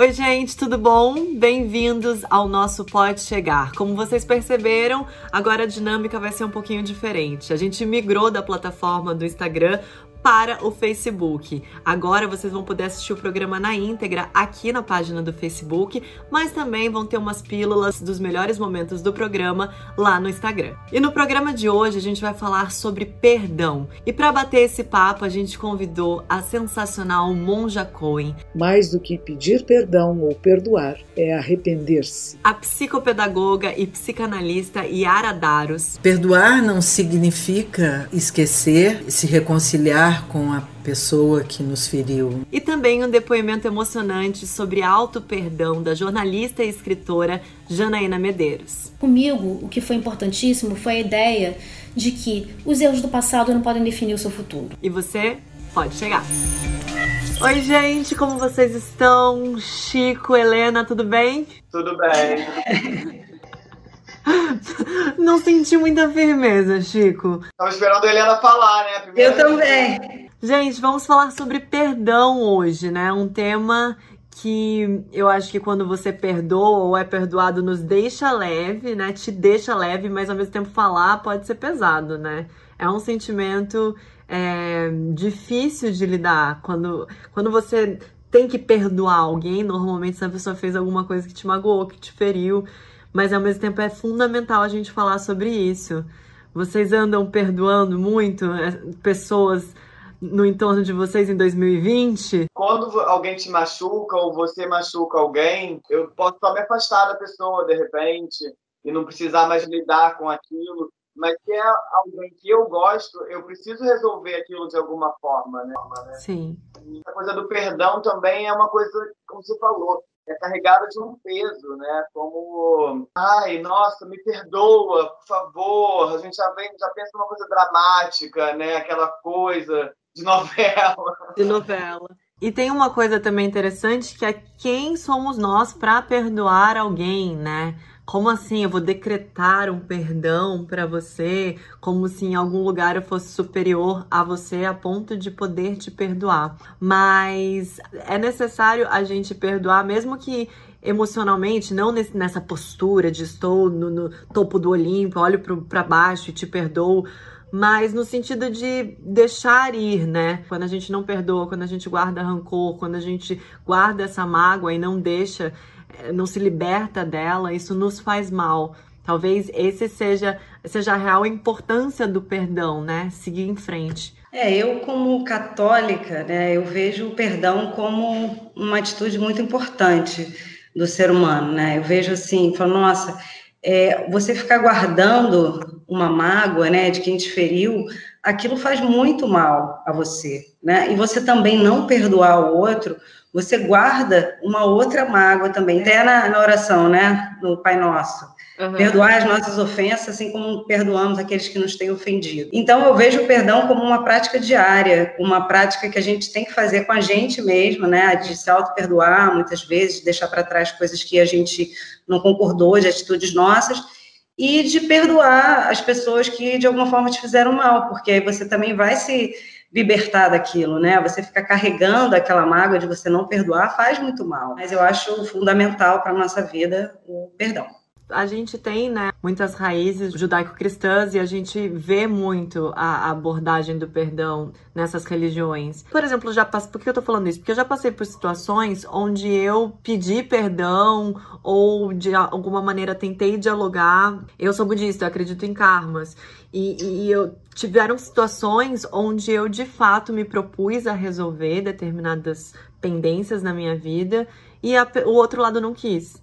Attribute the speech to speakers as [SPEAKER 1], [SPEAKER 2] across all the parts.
[SPEAKER 1] Oi, gente, tudo bom? Bem-vindos ao nosso Pode Chegar. Como vocês perceberam, agora a dinâmica vai ser um pouquinho diferente. A gente migrou da plataforma do Instagram para o Facebook. Agora vocês vão poder assistir o programa na íntegra aqui na página do Facebook, mas também vão ter umas pílulas dos melhores momentos do programa lá no Instagram. E no programa de hoje a gente vai falar sobre perdão. E para bater esse papo, a gente convidou a sensacional Monja Cohen.
[SPEAKER 2] Mais do que pedir perdão ou perdoar, é arrepender-se.
[SPEAKER 1] A psicopedagoga e psicanalista Yara Daros.
[SPEAKER 3] Perdoar não significa esquecer, se reconciliar com a pessoa que nos feriu.
[SPEAKER 1] E também um depoimento emocionante sobre auto-perdão da jornalista e escritora Janaína Medeiros.
[SPEAKER 4] Comigo, o que foi importantíssimo foi a ideia de que os erros do passado não podem definir o seu futuro.
[SPEAKER 1] E você pode chegar. Oi, gente, como vocês estão? Chico, Helena, tudo bem?
[SPEAKER 5] Tudo bem.
[SPEAKER 1] Não senti muita firmeza, Chico.
[SPEAKER 5] Tava esperando a Helena falar, né?
[SPEAKER 6] Eu também.
[SPEAKER 1] Gente, vamos falar sobre perdão hoje, né? Um tema que eu acho que quando você perdoa ou é perdoado nos deixa leve, né? Te deixa leve, mas ao mesmo tempo falar pode ser pesado, né? É um sentimento é, difícil de lidar. Quando, quando você tem que perdoar alguém, normalmente essa pessoa fez alguma coisa que te magoou, que te feriu mas ao mesmo tempo é fundamental a gente falar sobre isso. Vocês andam perdoando muito é, pessoas no entorno de vocês em 2020?
[SPEAKER 5] Quando alguém te machuca ou você machuca alguém, eu posso só me afastar da pessoa de repente e não precisar mais lidar com aquilo. Mas se é alguém que eu gosto, eu preciso resolver aquilo de alguma forma, né?
[SPEAKER 1] Sim.
[SPEAKER 5] E a coisa do perdão também é uma coisa, como você falou, é carregada de um peso, né? Como, ai, nossa, me perdoa, por favor. A gente já vem, já pensa numa coisa dramática, né? Aquela coisa de novela.
[SPEAKER 1] De novela. E tem uma coisa também interessante que é quem somos nós para perdoar alguém, né? Como assim eu vou decretar um perdão para você, como se em algum lugar eu fosse superior a você a ponto de poder te perdoar? Mas é necessário a gente perdoar, mesmo que emocionalmente, não nesse, nessa postura de estou no, no topo do Olimpo, olho para baixo e te perdoo, mas no sentido de deixar ir, né? Quando a gente não perdoa, quando a gente guarda rancor, quando a gente guarda essa mágoa e não deixa não se liberta dela, isso nos faz mal. Talvez esse seja, seja a real importância do perdão, né? Seguir em frente.
[SPEAKER 6] É, eu como católica, né, eu vejo o perdão como uma atitude muito importante do ser humano, né? Eu vejo assim, falo, nossa, é, você ficar guardando uma mágoa, né, de quem te feriu, aquilo faz muito mal a você, né? E você também não perdoar o outro, você guarda uma outra mágoa também, até na, na oração, né? No Pai Nosso. Uhum. Perdoar as nossas ofensas, assim como perdoamos aqueles que nos têm ofendido. Então, eu vejo o perdão como uma prática diária, uma prática que a gente tem que fazer com a gente mesmo, né? De se auto-perdoar, muitas vezes, deixar para trás coisas que a gente não concordou, de atitudes nossas, e de perdoar as pessoas que, de alguma forma, te fizeram mal, porque aí você também vai se libertar daquilo, né? Você ficar carregando aquela mágoa de você não perdoar faz muito mal. Mas eu acho fundamental para a nossa vida o perdão
[SPEAKER 1] a gente tem, né, muitas raízes judaico-cristãs e a gente vê muito a, abordagem do perdão nessas religiões. Por exemplo, já passei, por que eu tô falando isso? Porque eu já passei por situações onde eu pedi perdão ou de alguma maneira tentei dialogar. Eu sou budista, eu acredito em karmas. E, e eu tiveram situações onde eu de fato me propus a resolver determinadas pendências na minha vida e a, o outro lado não quis.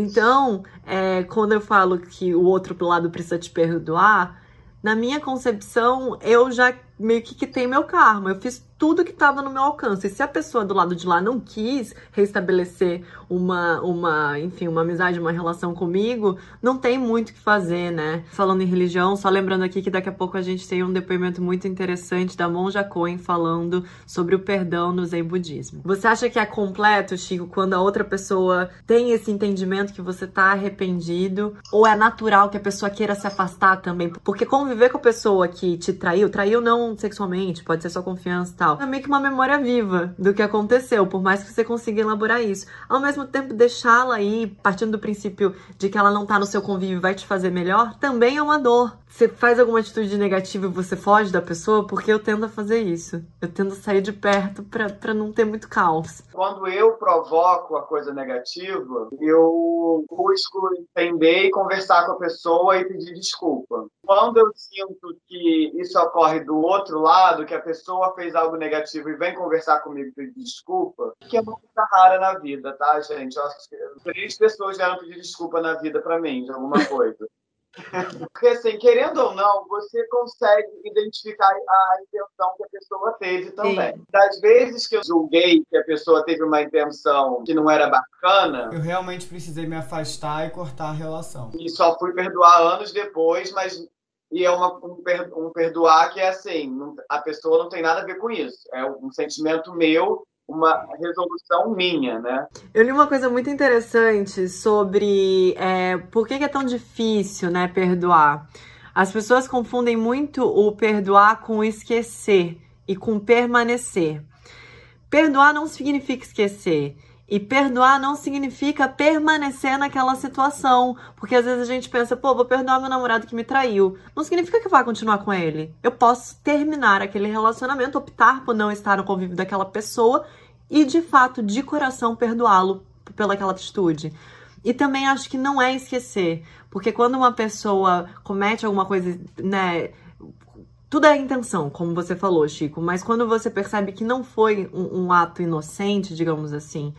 [SPEAKER 1] Então, é, quando eu falo que o outro lado precisa te perdoar, na minha concepção, eu já meio que quitei meu karma. Eu fiz tudo que estava no meu alcance. E se a pessoa do lado de lá não quis restabelecer uma, uma, enfim, uma amizade, uma relação comigo, não tem muito o que fazer, né? Falando em religião, só lembrando aqui que daqui a pouco a gente tem um depoimento muito interessante da Monja Coen falando sobre o perdão no Zen budismo. Você acha que é completo, Chico, quando a outra pessoa tem esse entendimento que você tá arrependido? Ou é natural que a pessoa queira se afastar também? Porque conviver com a pessoa que te traiu, traiu não sexualmente, pode ser sua confiança tal, tal. É meio que uma memória viva do que aconteceu, por mais que você consiga elaborar isso. Ao mesmo tempo, deixá-la aí, partindo do princípio de que ela não tá no seu convívio vai te fazer melhor, também é uma dor. Você faz alguma atitude negativa e você foge da pessoa, porque eu tendo a fazer isso. Eu tendo a sair de perto para não ter muito caos.
[SPEAKER 5] Quando eu provoco a coisa negativa, eu busco entender e conversar com a pessoa e pedir desculpa. Quando eu sinto que isso ocorre do outro lado, que a pessoa fez algo negativo e vem conversar comigo pedir desculpa, que é uma coisa rara na vida, tá, gente? Eu acho que três pessoas vieram pedir desculpa na vida para mim de alguma coisa. Porque, assim, querendo ou não, você consegue identificar a intenção que a pessoa teve também. Sim. Das vezes que eu julguei que a pessoa teve uma intenção que não era bacana.
[SPEAKER 7] Eu realmente precisei me afastar e cortar a relação.
[SPEAKER 5] E só fui perdoar anos depois, mas. E é uma, um, um perdoar que é assim: a pessoa não tem nada a ver com isso. É um sentimento meu uma resolução minha, né?
[SPEAKER 1] Eu li uma coisa muito interessante sobre é, por que é tão difícil, né, perdoar. As pessoas confundem muito o perdoar com esquecer e com permanecer. Perdoar não significa esquecer. E perdoar não significa permanecer naquela situação. Porque às vezes a gente pensa, pô, vou perdoar meu namorado que me traiu. Não significa que eu vá continuar com ele. Eu posso terminar aquele relacionamento, optar por não estar no convívio daquela pessoa e de fato, de coração, perdoá-lo pelaquela atitude. E também acho que não é esquecer, porque quando uma pessoa comete alguma coisa, né, tudo é intenção, como você falou, Chico, mas quando você percebe que não foi um, um, ato inocente, digamos assim,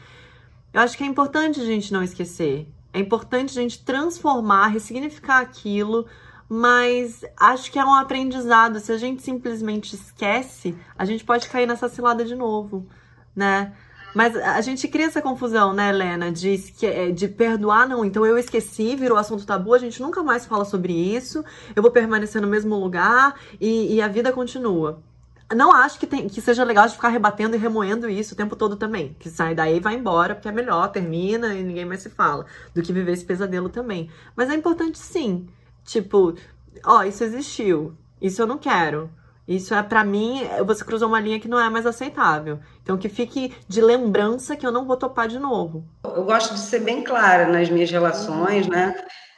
[SPEAKER 1] eu acho que é importante a gente não esquecer. É importante a gente transformar, ressignificar aquilo, mas acho que é um aprendizado. Se a gente simplesmente esquece, a gente pode cair nessa cilada de novo né? Mas a gente cria essa confusão, né, Helena? De, é, de perdoar, não. Então eu esqueci, virou assunto tabu, a gente nunca mais fala sobre isso, eu vou permanecer no mesmo lugar e, e a vida continua. Não acho que, tem, que seja legal de ficar rebatendo e remoendo isso o tempo todo também. Que sai daí e vai embora, porque é melhor, termina e ninguém mais se fala. Do que viver esse pesadelo também. Mas é importante sim. Tipo, ó, isso existiu. Isso eu não quero. Isso é para mim, você cruzou uma linha que não é mais aceitável. Então que fique de lembrança que eu não vou topar de novo.
[SPEAKER 6] Eu gosto de ser bem clara nas minhas relações, né?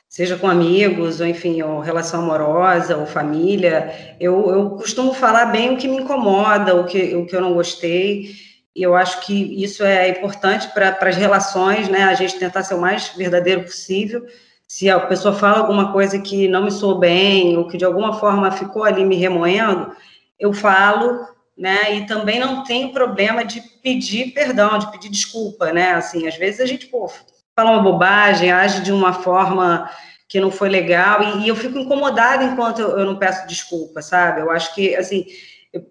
[SPEAKER 6] Seja com amigos, ou enfim, ou relação amorosa, ou família. Eu, eu costumo falar bem o que me incomoda, o que, o que eu não gostei. E eu acho que isso é importante para as relações, né? A gente tentar ser o mais verdadeiro possível se a pessoa fala alguma coisa que não me soou bem, ou que de alguma forma ficou ali me remoendo, eu falo, né? E também não tenho problema de pedir perdão, de pedir desculpa, né? Assim, às vezes a gente, pô, fala uma bobagem, age de uma forma que não foi legal, e, e eu fico incomodada enquanto eu, eu, não peço desculpa, sabe? Eu acho que, assim,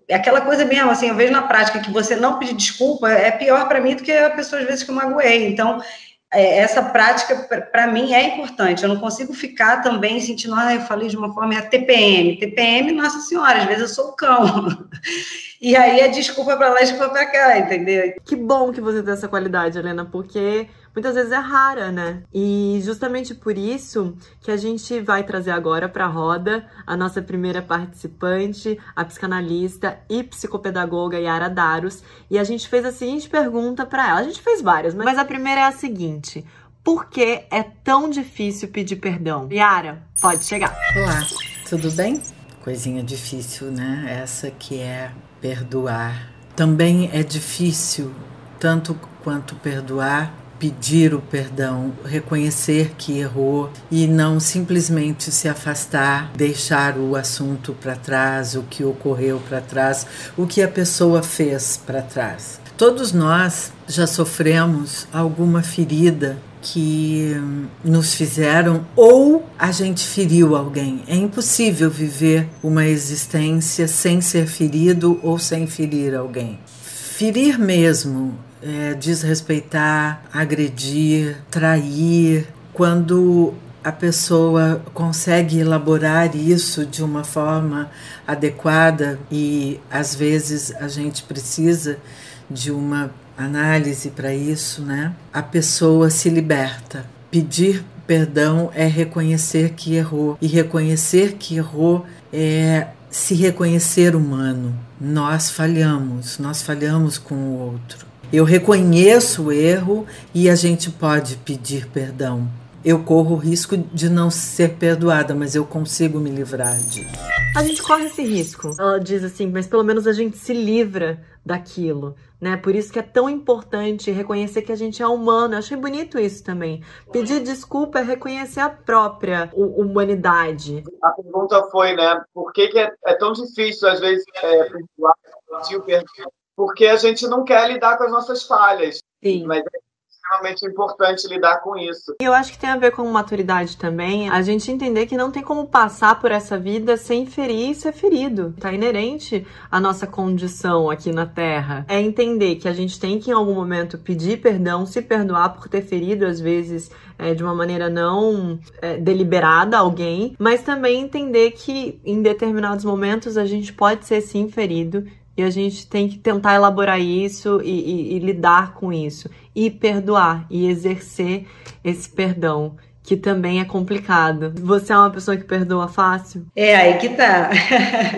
[SPEAKER 6] é aquela coisa mesmo, assim, eu vejo na prática que você não pedir desculpa é pior para mim do que a pessoa, às vezes, que eu magoei. Então, essa prática, para mim, é importante. Eu não consigo ficar também sentindo, ah, eu falei de uma forma, é TPM. TPM, nossa senhora, às vezes eu sou o cão. E aí é desculpa para lá e desculpa para cá, entendeu?
[SPEAKER 1] Que bom que você tem essa qualidade, Helena, porque muitas vezes é rara, né? E justamente por isso que a gente vai trazer agora para a roda a nossa primeira participante, a psicanalista e psicopedagoga Yara Daros, e a gente fez a seguinte pergunta para ela. A gente fez várias, mas a primeira é a seguinte: por que é tão difícil pedir perdão? Yara, pode chegar.
[SPEAKER 3] Olá, tudo bem? Coisinha difícil, né? Essa que é perdoar. Também é difícil, tanto quanto perdoar, pedir o perdão, reconhecer que errou e não simplesmente se afastar, deixar o assunto para trás, o que ocorreu para trás, o que a pessoa fez para trás. Todos nós já sofremos alguma ferida que nos fizeram ou a gente feriu alguém. É impossível viver uma existência sem ser ferido ou sem ferir alguém. Ferir mesmo é, desrespeitar, agredir, trair, quando a pessoa consegue elaborar isso de uma forma adequada e às vezes a gente precisa de uma análise para isso, né? A pessoa se liberta. Pedir perdão é reconhecer que errou e reconhecer que errou é se reconhecer humano. Nós falhamos, nós falhamos com o outro. Eu reconheço o erro e a gente pode pedir perdão. Eu corro o risco de não ser perdoada, mas eu consigo me livrar disso.
[SPEAKER 1] A gente corre esse risco. Ela diz assim, mas pelo menos a gente se livra daquilo, né? Por isso que é tão importante reconhecer que a gente é humano. Eu achei bonito isso também. Pedir desculpa é reconhecer a própria humanidade.
[SPEAKER 5] A pergunta foi, né? Por que, que é, é, tão difícil às vezes é, perdoar, pedir o perdão? Porque a gente não quer lidar com as nossas falhas.
[SPEAKER 1] Sim.
[SPEAKER 5] Mas é extremamente importante lidar com isso.
[SPEAKER 1] E eu acho que tem a ver com maturidade também, a gente entender que não tem como passar por essa vida sem ferir e ser ferido. Tá inerente à nossa condição aqui na Terra. É entender que a gente tem que em algum momento pedir perdão, se perdoar por ter ferido, às vezes é, de uma maneira não é, deliberada alguém, mas também entender que em determinados momentos a gente pode ser sim ferido e a gente tem que tentar elaborar isso e, e, e lidar com isso. E perdoar e exercer esse perdão que também é complicado. Você é uma pessoa que perdoa fácil?
[SPEAKER 6] É, aí que tá.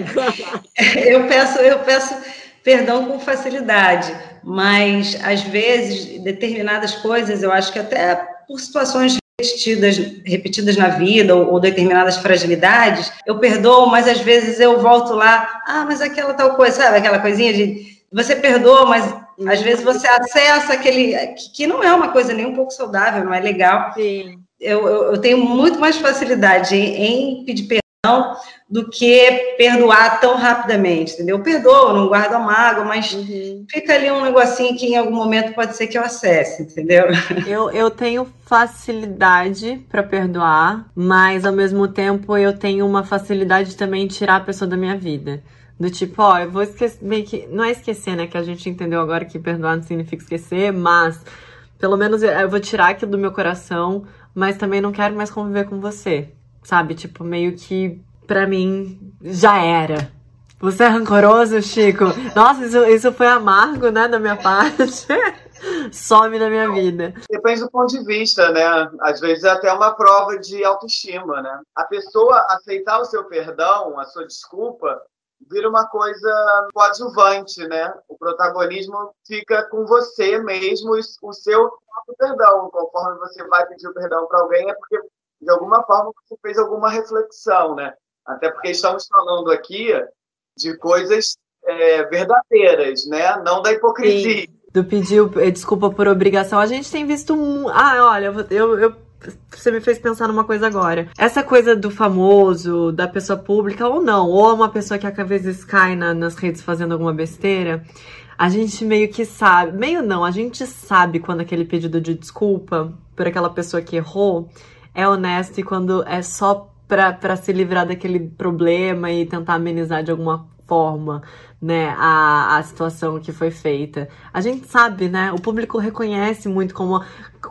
[SPEAKER 6] eu peço, eu peço perdão com facilidade, mas às vezes determinadas coisas, eu acho que até por situações repetidas, repetidas na vida ou, ou, determinadas fragilidades, eu perdoo, mas às vezes eu volto lá, ah, mas aquela tal coisa, sabe? Aquela coisinha de você perdoa, mas às vezes você acessa aquele que, não é uma coisa nem um pouco saudável, não é legal.
[SPEAKER 1] Sim.
[SPEAKER 6] Eu, eu, eu tenho muito mais facilidade em, em pedir perdão do que perdoar tão rapidamente, entendeu? Eu perdoo, não guardo a mágoa, mas uhum. fica ali um negocinho que em algum momento pode ser que eu acesse, entendeu?
[SPEAKER 1] Eu, eu tenho facilidade para perdoar, mas ao mesmo tempo eu tenho uma facilidade também de tirar a pessoa da minha vida. Do tipo, ó, eu vou esquecer, meio que, não é esquecer, né, que a gente entendeu agora que perdoar não significa esquecer, mas pelo menos eu vou tirar aquilo do meu coração, mas também não quero mais conviver com você, sabe? Tipo, meio que para mim já era. Você é rancoroso, Chico? Nossa, isso, isso foi amargo, né, da minha parte. Some na minha vida.
[SPEAKER 5] Depende do ponto de vista, né? Às vezes é até uma prova de autoestima, né? A pessoa aceitar o seu perdão, a sua desculpa, vira uma coisa coadjuvante, né? O protagonismo fica com você mesmo, o seu próprio perdão. Conforme você vai pedir o perdão para alguém, é porque de alguma forma você fez alguma reflexão, né? Até porque estamos falando aqui de coisas é, verdadeiras, né? Não da hipocrisia. Sim,
[SPEAKER 1] do pedir eh, desculpa por obrigação. A gente tem visto. Ah, olha, eu, eu você me fez pensar numa coisa agora. Essa coisa do famoso, da pessoa pública ou não, ou uma pessoa que às vezes cai na, nas redes fazendo alguma besteira, a gente meio que sabe, meio não, a gente sabe quando aquele pedido de desculpa por aquela pessoa que errou é honesto e quando é só para se livrar daquele problema e tentar amenizar de alguma forma, né, a, a situação que foi feita. A gente sabe, né, o público reconhece muito como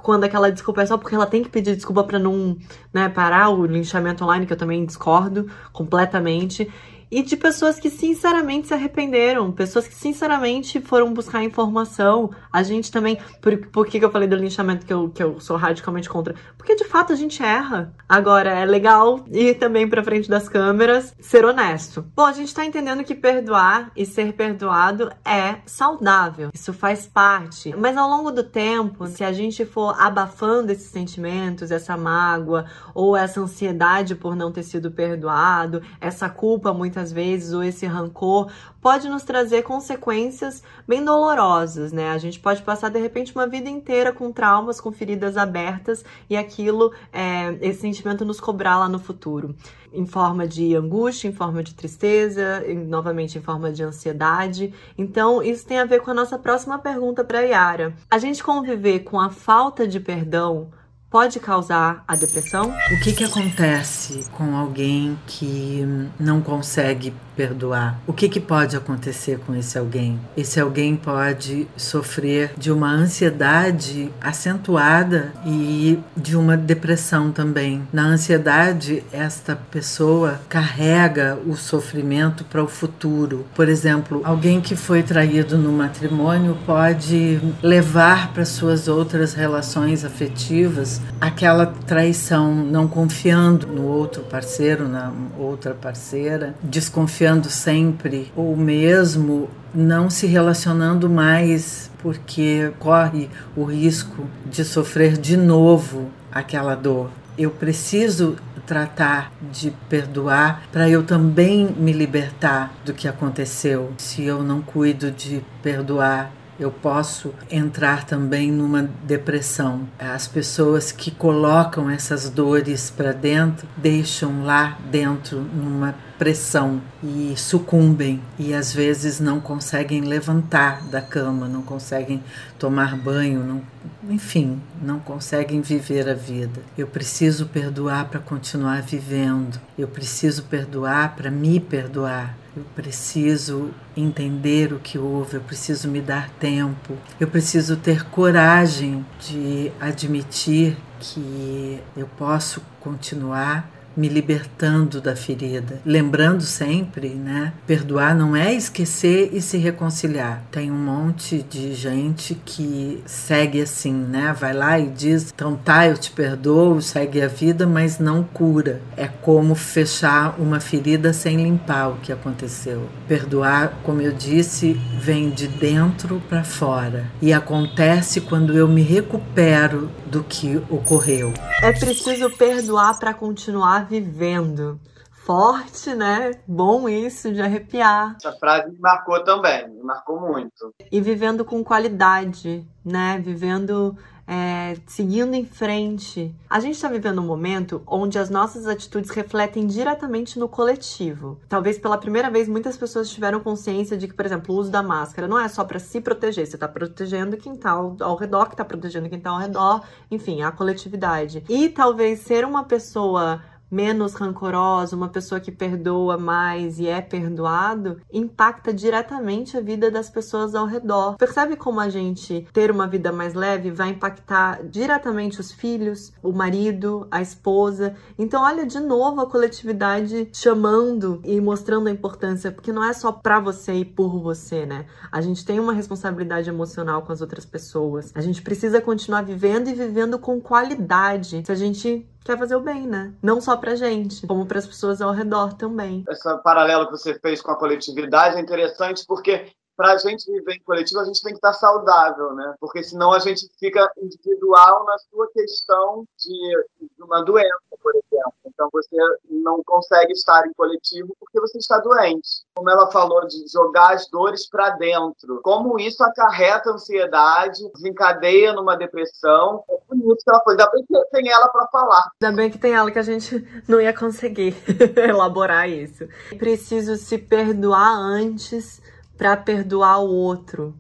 [SPEAKER 1] quando aquela desculpa é só porque ela tem que pedir desculpa para não, né, parar o linchamento online, que eu também discordo completamente e de pessoas que sinceramente se arrependeram, pessoas que sinceramente foram buscar informação. A gente também. Por, por que, que eu falei do linchamento que eu, que eu sou radicalmente contra? Porque de fato a gente erra. Agora, é legal ir também pra frente das câmeras, ser honesto. Bom, a gente tá entendendo que perdoar e ser perdoado é saudável. Isso faz parte. Mas ao longo do tempo, se a gente for abafando esses sentimentos, essa mágoa, ou essa ansiedade por não ter sido perdoado, essa culpa muitas muitas vezes, ou esse rancor, pode nos trazer consequências bem dolorosas, né? A gente pode passar de repente uma vida inteira com traumas, com feridas abertas e aquilo, é, esse sentimento nos cobrar lá no futuro, em forma de angústia, em forma de tristeza, em, novamente em forma de ansiedade. Então, isso tem a ver com a nossa próxima pergunta para Yara. A gente conviver com a falta de perdão pode causar a depressão?
[SPEAKER 3] O que, que acontece com alguém que não consegue perdoar? O que, que pode acontecer com esse alguém? Esse alguém pode sofrer de uma ansiedade acentuada e de uma depressão também. Na ansiedade, esta pessoa carrega o sofrimento para o futuro. Por exemplo, alguém que foi traído no matrimônio pode levar para suas outras relações afetivas aquela traição, não confiando no outro parceiro, na outra parceira, desconfiando sempre, ou mesmo não se relacionando mais porque corre o risco de sofrer de novo aquela dor. Eu preciso tratar de perdoar para eu também me libertar do que aconteceu. Se eu não cuido de perdoar, eu posso entrar também numa depressão. As pessoas que colocam essas dores para dentro deixam lá dentro numa pressão e sucumbem e às vezes não conseguem levantar da cama, não conseguem tomar banho, não, enfim, não conseguem viver a vida. Eu preciso perdoar para continuar vivendo. Eu preciso perdoar para me perdoar. Eu preciso entender o que houve, eu preciso me dar tempo, eu preciso ter coragem de admitir que eu posso continuar me libertando da ferida, lembrando sempre, né? Perdoar não é esquecer e se reconciliar. Tem um monte de gente que segue assim, né? Vai lá e diz: "Então tá, eu te perdoo", segue a vida, mas não cura. É como fechar uma ferida sem limpar o que aconteceu. Perdoar, como eu disse, vem de dentro para fora e acontece quando eu me recupero do que ocorreu.
[SPEAKER 1] É preciso perdoar para continuar vivendo. Forte, né? Bom isso, de arrepiar.
[SPEAKER 5] Essa frase me marcou também, me marcou muito.
[SPEAKER 1] E vivendo com qualidade, né? Vivendo é, seguindo em frente. A gente está vivendo um momento onde as nossas atitudes refletem diretamente no coletivo. Talvez pela primeira vez muitas pessoas tiveram consciência de que, por exemplo, o uso da máscara não é só para se proteger, você está protegendo quem está ao redor, que está protegendo quem está ao redor, enfim, a coletividade. E talvez ser uma pessoa menos rancorosa, uma pessoa que perdoa mais e é perdoado, impacta diretamente a vida das pessoas ao redor. Percebe como a gente ter uma vida mais leve vai impactar diretamente os filhos, o marido, a esposa. Então, olha de novo a coletividade chamando e mostrando a importância, porque não é só para você e por você, né? A gente tem uma responsabilidade emocional com as outras pessoas. A gente precisa continuar vivendo e vivendo com qualidade. Se a gente quer fazer o bem, né? Não só pra gente, como para as pessoas ao redor também.
[SPEAKER 5] Esse paralelo que você fez com a coletividade é interessante porque para a gente viver em coletivo, a gente tem que estar saudável, né? Porque senão a gente fica individual na sua questão de, de uma doença, por exemplo. Então você não consegue estar em coletivo porque você está doente. Como ela falou de jogar as dores para dentro, como isso acarreta ansiedade, desencadeia numa depressão. É bonito que ela foi. Ainda bem que tem ela para falar.
[SPEAKER 1] Ainda bem que tem ela que a gente não ia conseguir elaborar isso. Preciso se perdoar antes para perdoar o outro,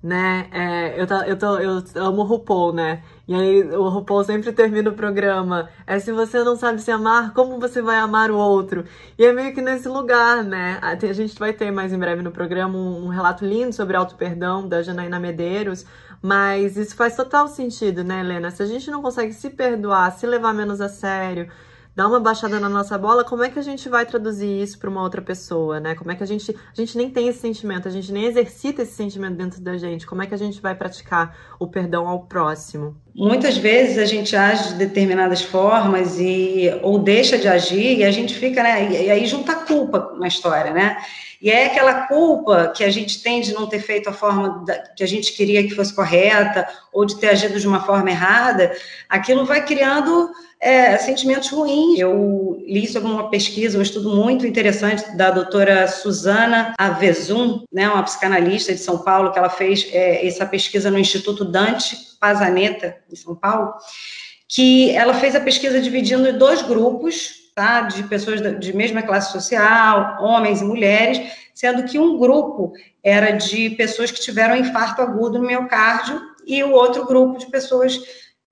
[SPEAKER 1] né? É, eu, eu, tô, eu amo o RuPaul, né? E aí o RuPaul sempre termina o programa. É se você não sabe se amar, como você vai amar o outro? E é meio que nesse lugar, né? A gente vai ter mais em breve no programa um, um relato lindo sobre auto-perdão da Janaína Medeiros. Mas isso faz total sentido, né, Helena? Se a gente não consegue se perdoar, se levar menos a sério, dar uma baixada na nossa bola, como é que a gente vai traduzir isso para uma outra pessoa, né? Como é que a gente a gente nem tem esse sentimento, a gente nem exercita esse sentimento dentro da gente. Como é que a gente vai praticar o perdão ao próximo?
[SPEAKER 6] Muitas vezes a gente age de determinadas formas e ou deixa de agir e a gente fica, né? E aí junta culpa na história, né? E é aquela culpa que a gente tem de não ter feito a forma da, que a gente queria que fosse correta, ou de ter agido de uma forma errada, aquilo vai criando é, sentimentos ruins. Eu li sobre uma pesquisa, um estudo muito interessante da doutora Suzana Avezum, né, uma psicanalista de São Paulo, que ela fez é, essa pesquisa no Instituto Dante Pazaneta, em São Paulo, que ela fez a pesquisa dividindo em dois grupos, tá? de pessoas de mesma classe social, homens e mulheres, sendo que um grupo era de pessoas que tiveram infarto agudo no miocárdio e o outro grupo de pessoas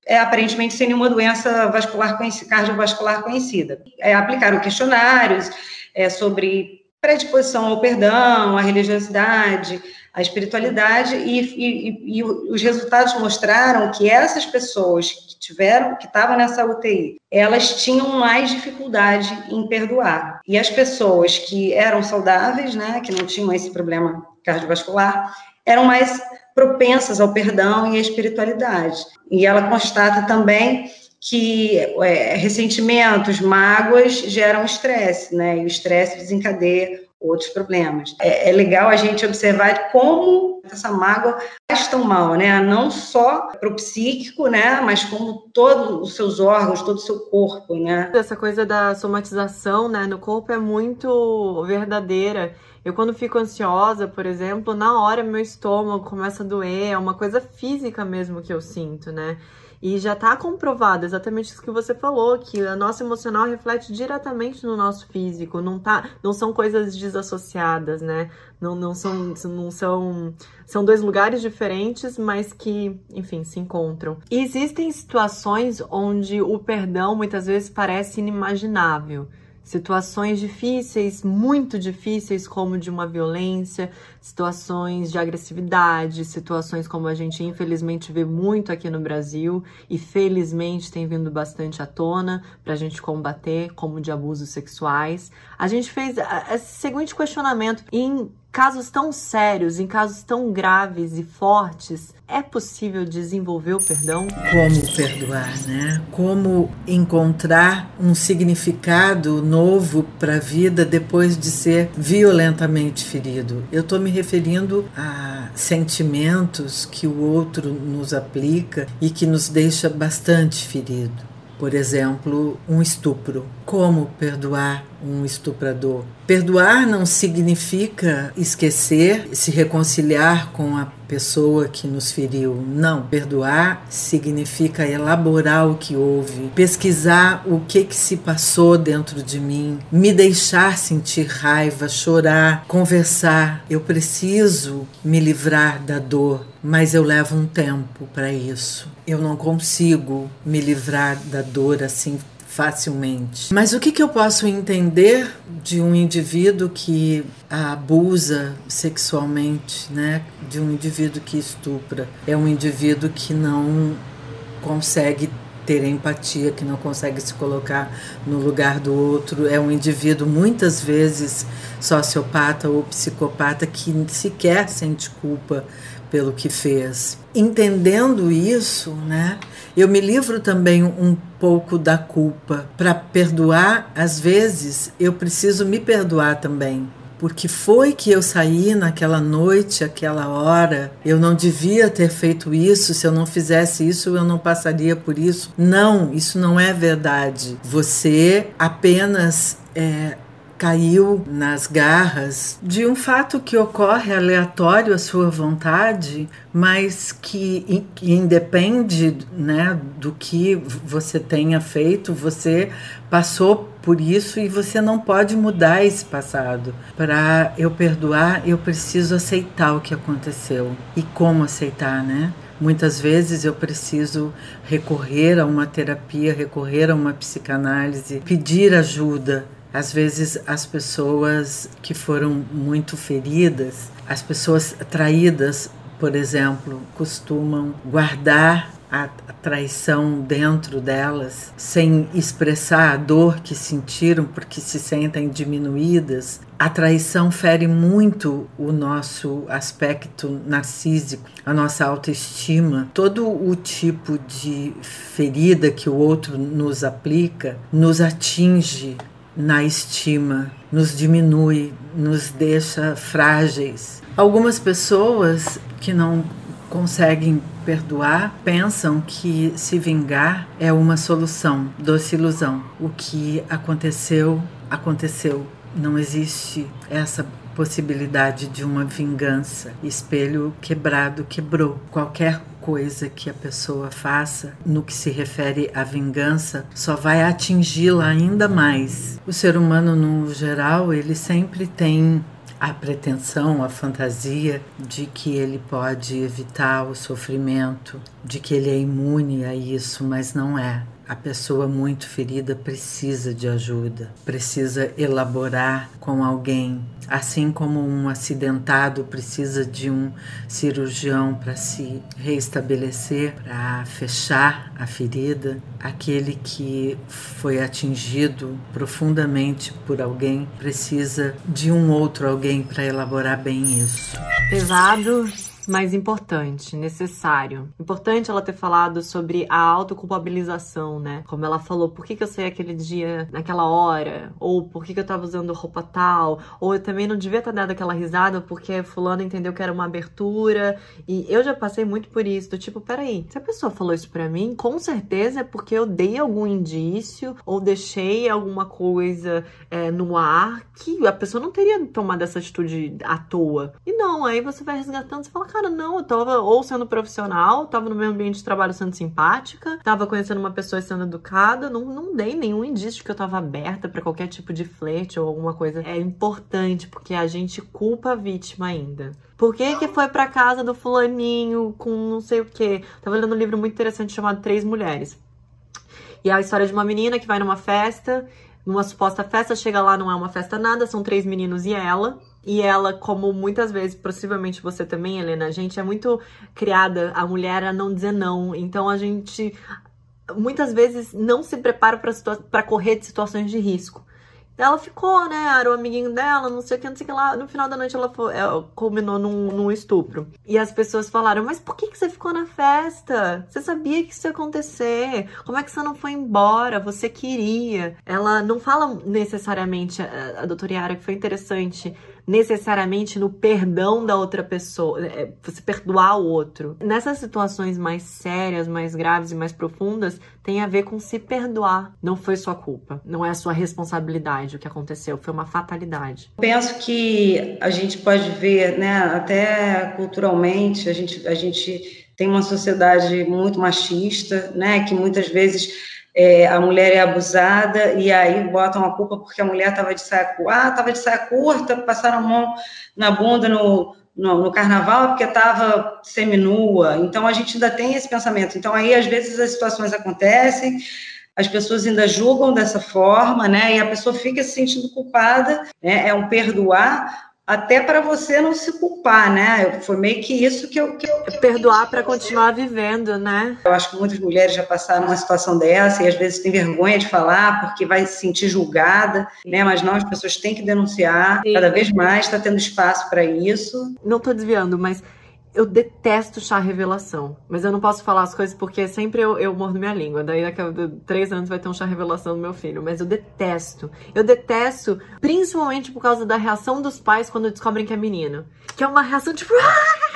[SPEAKER 6] é, aparentemente sem nenhuma doença vascular cardiovascular conhecida. É, aplicaram questionários é, sobre predisposição ao perdão, à religiosidade, à espiritualidade, e, e, e, os resultados mostraram que essas pessoas que tiveram, que estavam nessa UTI, elas tinham mais dificuldade em perdoar. E as pessoas que eram saudáveis, né, que não tinham esse problema cardiovascular, eram mais propensas ao perdão e à espiritualidade. E ela constata também que é, ressentimentos, mágoas geram estresse, né? E o estresse desencadeia outros problemas. É, é, legal a gente observar como essa mágoa faz tão mal, né? Não só para o psíquico, né? Mas como todos os seus órgãos, todo o seu corpo, né?
[SPEAKER 1] Essa coisa da somatização, né, no corpo é muito verdadeira. Eu, quando fico ansiosa, por exemplo, na hora meu estômago começa a doer, é uma coisa física mesmo que eu sinto, né? E já está comprovado exatamente isso que você falou, que a nossa emocional reflete diretamente no nosso físico, não tá, não são coisas desassociadas, né? Não, não são, não são, são dois lugares diferentes, mas que, enfim, se encontram. E existem situações onde o perdão muitas vezes parece inimaginável situações difíceis, muito difíceis, como de uma violência, situações de agressividade, situações como a gente infelizmente vê muito aqui no Brasil e felizmente tem vindo bastante à tona para a gente combater, como de abusos sexuais. A gente fez esse seguinte questionamento: em casos tão sérios, em casos tão graves e fortes, é possível desenvolver o perdão?
[SPEAKER 3] Como perdoar, né? Como encontrar um significado novo para a vida depois de ser violentamente ferido? Eu estou me referindo a sentimentos que o outro nos aplica e que nos deixa bastante ferido. Por exemplo, um estupro. Como perdoar um estuprador? Perdoar não significa esquecer, se reconciliar com a pessoa que nos feriu. Não. Perdoar significa elaborar o que houve, pesquisar o que, que se passou dentro de mim, me deixar sentir raiva, chorar, conversar. Eu preciso me livrar da dor, mas eu levo um tempo para isso. Eu não consigo me livrar da dor assim facilmente. Mas o que, que eu posso entender de um indivíduo que abusa sexualmente, né? De um indivíduo que estupra? É um indivíduo que não consegue ter empatia, que não consegue se colocar no lugar do outro. É um indivíduo muitas vezes sociopata ou psicopata que sequer sente culpa pelo que fez. Entendendo isso, né? Eu me livro também um pouco da culpa. Para perdoar, às vezes, eu preciso me perdoar também. Porque foi que eu saí naquela noite, aquela hora. Eu não devia ter feito isso. Se eu não fizesse isso, eu não passaria por isso. Não, isso não é verdade. Você apenas é, caiu nas garras de um fato que ocorre aleatório à sua vontade, mas que, independe né, do que você tenha feito, você passou por isso e você não pode mudar esse passado. Para eu perdoar, eu preciso aceitar o que aconteceu. E como aceitar, né? Muitas vezes eu preciso recorrer a uma terapia, recorrer a uma psicanálise, pedir ajuda às vezes, as pessoas que foram muito feridas, as pessoas traídas, por exemplo, costumam guardar a traição dentro delas, sem expressar a dor que sentiram porque se sentem diminuídas. A traição fere muito o nosso aspecto narcísico, a nossa autoestima. Todo o tipo de ferida que o outro nos aplica nos atinge na estima, nos diminui, nos deixa frágeis. Algumas pessoas que não conseguem perdoar pensam que se vingar é uma solução, doce ilusão. O que aconteceu, aconteceu. Não existe essa possibilidade de uma vingança. Espelho quebrado quebrou. Qualquer coisa que a pessoa faça no que se refere à vingança só vai atingi-la ainda mais. O ser humano no geral, ele sempre tem a pretensão, a fantasia de que ele pode evitar o sofrimento, de que ele é imune a isso, mas não é. A pessoa muito ferida precisa de ajuda, precisa elaborar com alguém, assim como um acidentado precisa de um cirurgião para se reestabelecer, para fechar a ferida. Aquele que foi atingido profundamente por alguém precisa de um outro alguém para elaborar bem isso.
[SPEAKER 1] Pesado mas importante, necessário. Importante ela ter falado sobre a autoculpabilização, né? Como ela falou, por que, que eu saí aquele dia, naquela hora? Ou por que, que eu tava usando roupa tal? Ou eu também não devia ter dado aquela risada porque fulano entendeu que era uma abertura. E eu já passei muito por isso, do tipo, peraí, se a pessoa falou isso pra mim, com certeza é porque eu dei algum indício ou deixei alguma coisa é, no ar que a pessoa não teria tomado essa atitude à toa. E não, aí você vai resgatando, você fala, cara, não, eu tava ou sendo profissional, tava no meu ambiente de trabalho sendo simpática, tava conhecendo uma pessoa sendo educada, não, não dei nenhum indício que eu tava aberta para qualquer tipo de flerte ou alguma coisa. É importante, porque a gente culpa a vítima ainda. Por que, que foi pra casa do fulaninho com não sei o que? Tava lendo um livro muito interessante chamado Três Mulheres. E é a história de uma menina que vai numa festa, numa suposta festa, chega lá, não é uma festa nada, são três meninos e ela. E ela, como muitas vezes, possivelmente você também, Helena, a gente é muito criada, a mulher a não dizer não. Então a gente muitas vezes não se prepara para correr de situações de risco. Ela ficou, né? Era o amiguinho dela, não sei o que, não sei o que lá. No final da noite ela, foi, ela culminou num, num, estupro. E as pessoas falaram: Mas por que, que você ficou na festa? Você sabia que isso ia acontecer? Como é que você não foi embora? Você queria. Ela não fala necessariamente, a, a doutora Yara, que foi interessante necessariamente no perdão da outra pessoa, é, você perdoar o outro. Nessas situações mais sérias, mais graves e mais profundas, tem a ver com se perdoar. Não foi sua culpa, não é a sua responsabilidade o que aconteceu, foi uma fatalidade.
[SPEAKER 6] Penso que a gente pode ver, né, até culturalmente, a gente, a gente tem uma sociedade muito machista, né, que muitas vezes é, a mulher é abusada e aí botam a culpa porque a mulher estava de saia curta, ah, estava de saia curta, passaram a mão na bunda no, no, no carnaval porque estava seminua. Então a gente ainda tem esse pensamento. Então aí às vezes as situações acontecem, as pessoas ainda julgam dessa forma, né? E a pessoa fica se sentindo culpada, né? É um perdoar, até para você não se culpar, né? Foi meio que isso que eu. Que eu,
[SPEAKER 1] eu Perdoar para continuar vivendo, né?
[SPEAKER 6] Eu acho que muitas mulheres já passaram uma situação dessa e às vezes tem vergonha de falar porque vai se sentir julgada, né? Mas não, as pessoas têm que denunciar. Sim. Cada vez mais está tendo espaço para isso.
[SPEAKER 1] Não estou desviando, mas eu detesto chá revelação, mas eu não posso falar as coisas porque sempre eu, eu mordo minha língua. Daí daqui a três anos vai ter um chá revelação do meu filho, mas eu detesto. Eu detesto, principalmente por causa da reação dos pais quando descobrem que é menino. Que é uma reação tipo. Ah!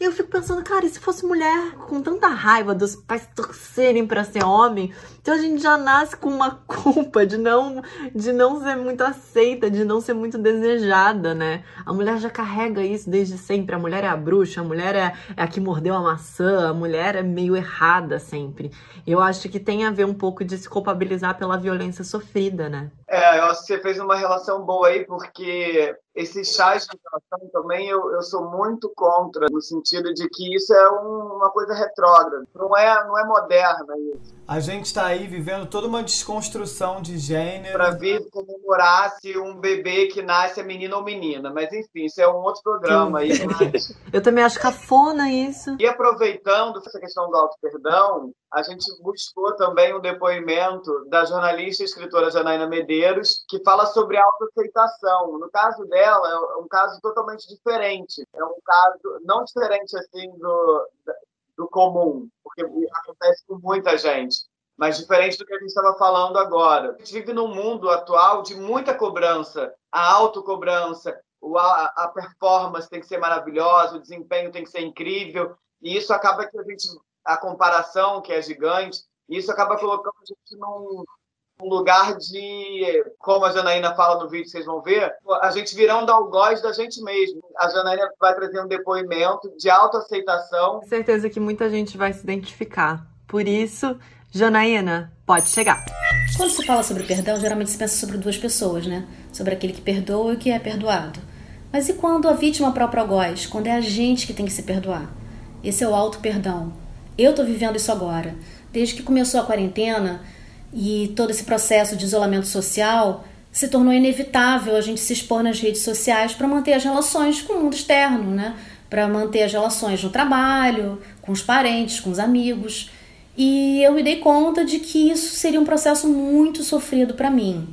[SPEAKER 1] E eu fico pensando, cara, e se fosse mulher com tanta raiva dos pais torcerem para ser homem, então a gente já nasce com uma culpa de não de não ser muito aceita, de não ser muito desejada, né? A mulher já carrega isso desde sempre. A mulher é a bruxa, a mulher é, é a que mordeu a maçã, a mulher é meio errada sempre. Eu acho que tem a ver um pouco de se culpabilizar pela violência sofrida, né?
[SPEAKER 5] É, eu acho que você fez uma relação boa aí, porque esses chás de relação também eu, eu sou muito contra, no sentido de que isso é um, uma coisa retrógrada, não é, não é moderna isso.
[SPEAKER 7] A gente está aí vivendo toda uma desconstrução de gênero.
[SPEAKER 5] Para ver comemorar se um bebê que nasce é menino ou menina, mas enfim, isso é um outro programa aí.
[SPEAKER 1] eu também acho cafona isso.
[SPEAKER 5] E aproveitando essa questão do auto-perdão, a gente buscou também um depoimento da jornalista e escritora Janaína Medeiros, que fala sobre autoaceitação. No caso dela, é um caso totalmente diferente. É um caso não diferente assim do, do comum, porque acontece com muita gente, mas diferente do que a gente estava falando agora. A gente vive num mundo atual de muita cobrança, a autocobrança, a, a performance tem que ser maravilhosa, o desempenho tem que ser incrível, e isso acaba que a gente a comparação, que é gigante, isso acaba colocando a gente num, lugar de, como a Janaína fala no vídeo, vocês vão ver, a gente virando algoz da gente mesmo. A Janaína vai trazer um depoimento de autoaceitação.
[SPEAKER 1] Certeza que muita gente vai se identificar. Por isso, Janaína, pode chegar.
[SPEAKER 4] Quando se fala sobre perdão, geralmente se pensa sobre duas pessoas, né? Sobre aquele que perdoa e o que é perdoado. Mas e quando a vítima é próprio algoz? Quando é a gente que tem que se perdoar? Esse é o auto-perdão. Eu estou vivendo isso agora. Desde que começou a quarentena e todo esse processo de isolamento social, se tornou inevitável a gente se expor nas redes sociais para manter as relações com o mundo externo, né? Para manter as relações no trabalho, com os parentes, com os amigos. E eu me dei conta de que isso seria um processo muito sofrido para mim,